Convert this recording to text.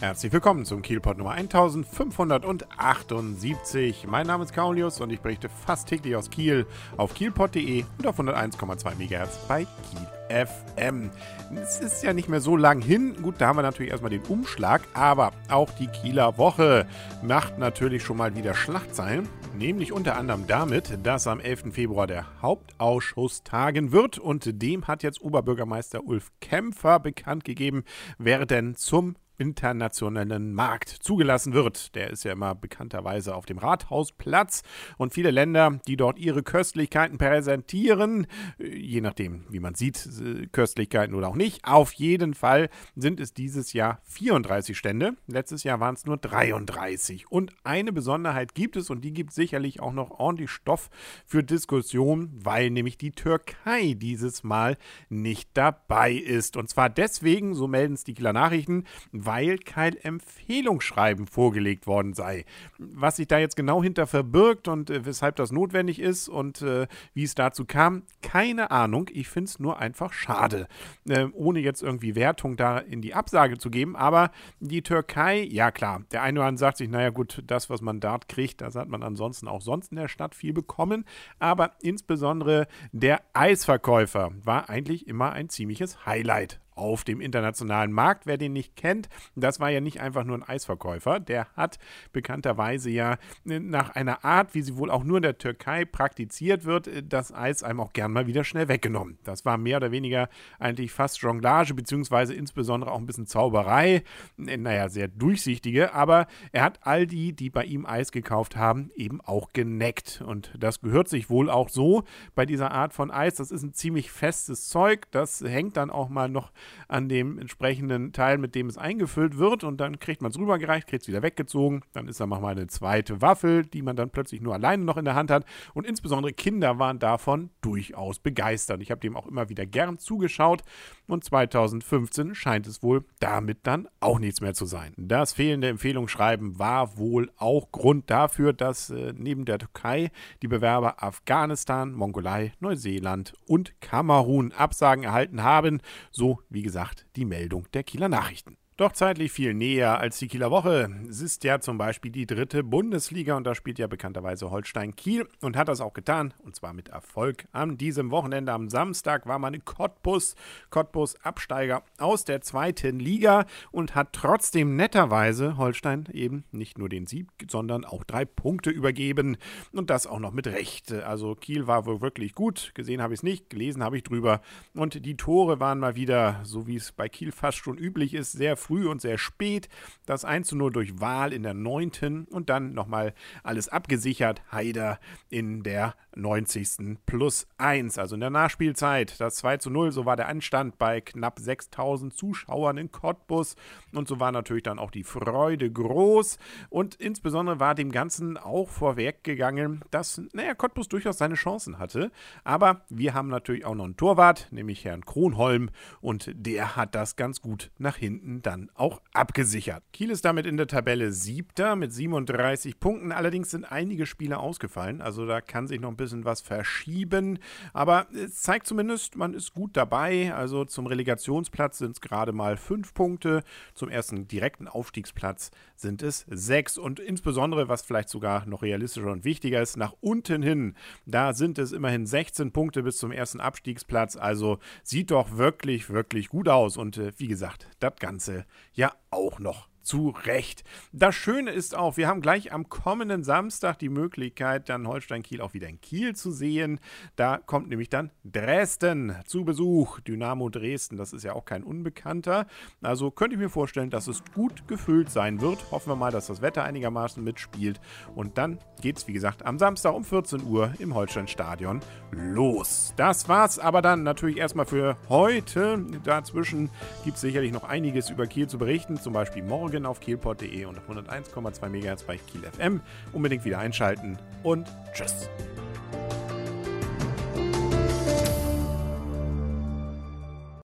Herzlich willkommen zum Kielpot Nummer 1578. Mein Name ist Kaulius und ich berichte fast täglich aus Kiel auf kielpot.de und auf 101,2 MHz bei Kiel FM. Es ist ja nicht mehr so lang hin. Gut, da haben wir natürlich erstmal den Umschlag, aber auch die Kieler Woche macht natürlich schon mal wieder Schlagzeilen. Nämlich unter anderem damit, dass am 11. Februar der Hauptausschuss tagen wird und dem hat jetzt Oberbürgermeister Ulf Kämpfer bekannt gegeben, wer denn zum internationalen Markt zugelassen wird. Der ist ja immer bekannterweise auf dem Rathausplatz und viele Länder, die dort ihre Köstlichkeiten präsentieren, je nachdem, wie man sieht, Köstlichkeiten oder auch nicht. Auf jeden Fall sind es dieses Jahr 34 Stände. Letztes Jahr waren es nur 33. Und eine Besonderheit gibt es und die gibt sicherlich auch noch ordentlich Stoff für Diskussion, weil nämlich die Türkei dieses Mal nicht dabei ist. Und zwar deswegen, so melden es die Kieler Nachrichten, weil weil kein Empfehlungsschreiben vorgelegt worden sei. Was sich da jetzt genau hinter verbirgt und äh, weshalb das notwendig ist und äh, wie es dazu kam, keine Ahnung. Ich finde es nur einfach schade. Äh, ohne jetzt irgendwie Wertung da in die Absage zu geben. Aber die Türkei, ja klar, der eine oder andere sagt sich, naja gut, das, was man dort kriegt, das hat man ansonsten auch sonst in der Stadt viel bekommen. Aber insbesondere der Eisverkäufer war eigentlich immer ein ziemliches Highlight auf dem internationalen Markt. Wer den nicht kennt, das war ja nicht einfach nur ein Eisverkäufer. Der hat bekannterweise ja äh, nach einer Art, wie sie wohl auch nur in der Türkei praktiziert wird, äh, das Eis einem auch gern mal wieder schnell weggenommen. Das war mehr oder weniger eigentlich fast Jonglage, beziehungsweise insbesondere auch ein bisschen Zauberei. Äh, naja, sehr durchsichtige, aber er hat all die, die bei ihm Eis gekauft haben, eben auch geneckt. Und das gehört sich wohl auch so bei dieser Art von Eis. Das ist ein ziemlich festes Zeug. Das hängt dann auch mal noch an dem entsprechenden Teil, mit dem es eingefüllt wird. Und dann kriegt man es rübergereicht, kriegt es wieder weggezogen. Dann ist da nochmal eine zweite Waffel, die man dann plötzlich nur alleine noch in der Hand hat. Und insbesondere Kinder waren davon durchaus begeistert. Ich habe dem auch immer wieder gern zugeschaut. Und 2015 scheint es wohl damit dann auch nichts mehr zu sein. Das fehlende Empfehlungsschreiben war wohl auch Grund dafür, dass äh, neben der Türkei die Bewerber Afghanistan, Mongolei, Neuseeland und Kamerun Absagen erhalten haben. So wie gesagt, die Meldung der Kieler Nachrichten. Doch zeitlich viel näher als die Kieler Woche. Es ist ja zum Beispiel die dritte Bundesliga und da spielt ja bekannterweise Holstein Kiel und hat das auch getan und zwar mit Erfolg. An diesem Wochenende am Samstag war man in Cottbus, Cottbus Absteiger aus der zweiten Liga und hat trotzdem netterweise Holstein eben nicht nur den Sieg, sondern auch drei Punkte übergeben und das auch noch mit Recht. Also Kiel war wohl wirklich gut, gesehen habe ich es nicht, gelesen habe ich drüber und die Tore waren mal wieder, so wie es bei Kiel fast schon üblich ist, sehr früh früh und sehr spät. Das 1 zu 0 durch Wahl in der 9. und dann nochmal alles abgesichert. Haider in der 90. plus 1, also in der Nachspielzeit. Das 2 zu 0, so war der Anstand bei knapp 6000 Zuschauern in Cottbus. Und so war natürlich dann auch die Freude groß. Und insbesondere war dem Ganzen auch vorweggegangen, dass, naja, Cottbus durchaus seine Chancen hatte. Aber wir haben natürlich auch noch einen Torwart, nämlich Herrn Kronholm. Und der hat das ganz gut nach hinten dann auch abgesichert. Kiel ist damit in der Tabelle siebter mit 37 Punkten. Allerdings sind einige Spiele ausgefallen, also da kann sich noch ein bisschen was verschieben. Aber es zeigt zumindest, man ist gut dabei. Also zum Relegationsplatz sind es gerade mal fünf Punkte. Zum ersten direkten Aufstiegsplatz sind es sechs. Und insbesondere, was vielleicht sogar noch realistischer und wichtiger ist, nach unten hin, da sind es immerhin 16 Punkte bis zum ersten Abstiegsplatz. Also sieht doch wirklich, wirklich gut aus. Und äh, wie gesagt, das Ganze ja auch noch zu Recht. Das Schöne ist auch, wir haben gleich am kommenden Samstag die Möglichkeit, dann Holstein Kiel auch wieder in Kiel zu sehen. Da kommt nämlich dann Dresden zu Besuch. Dynamo Dresden, das ist ja auch kein Unbekannter. Also könnte ich mir vorstellen, dass es gut gefüllt sein wird. Hoffen wir mal, dass das Wetter einigermaßen mitspielt. Und dann geht es, wie gesagt, am Samstag um 14 Uhr im Holstein-Stadion los. Das war's aber dann natürlich erstmal für heute. Dazwischen gibt es sicherlich noch einiges über Kiel zu berichten, zum Beispiel morgen morgen auf kielpot.de und auf 101,2 MHz bei Kiel FM. Unbedingt wieder einschalten und tschüss.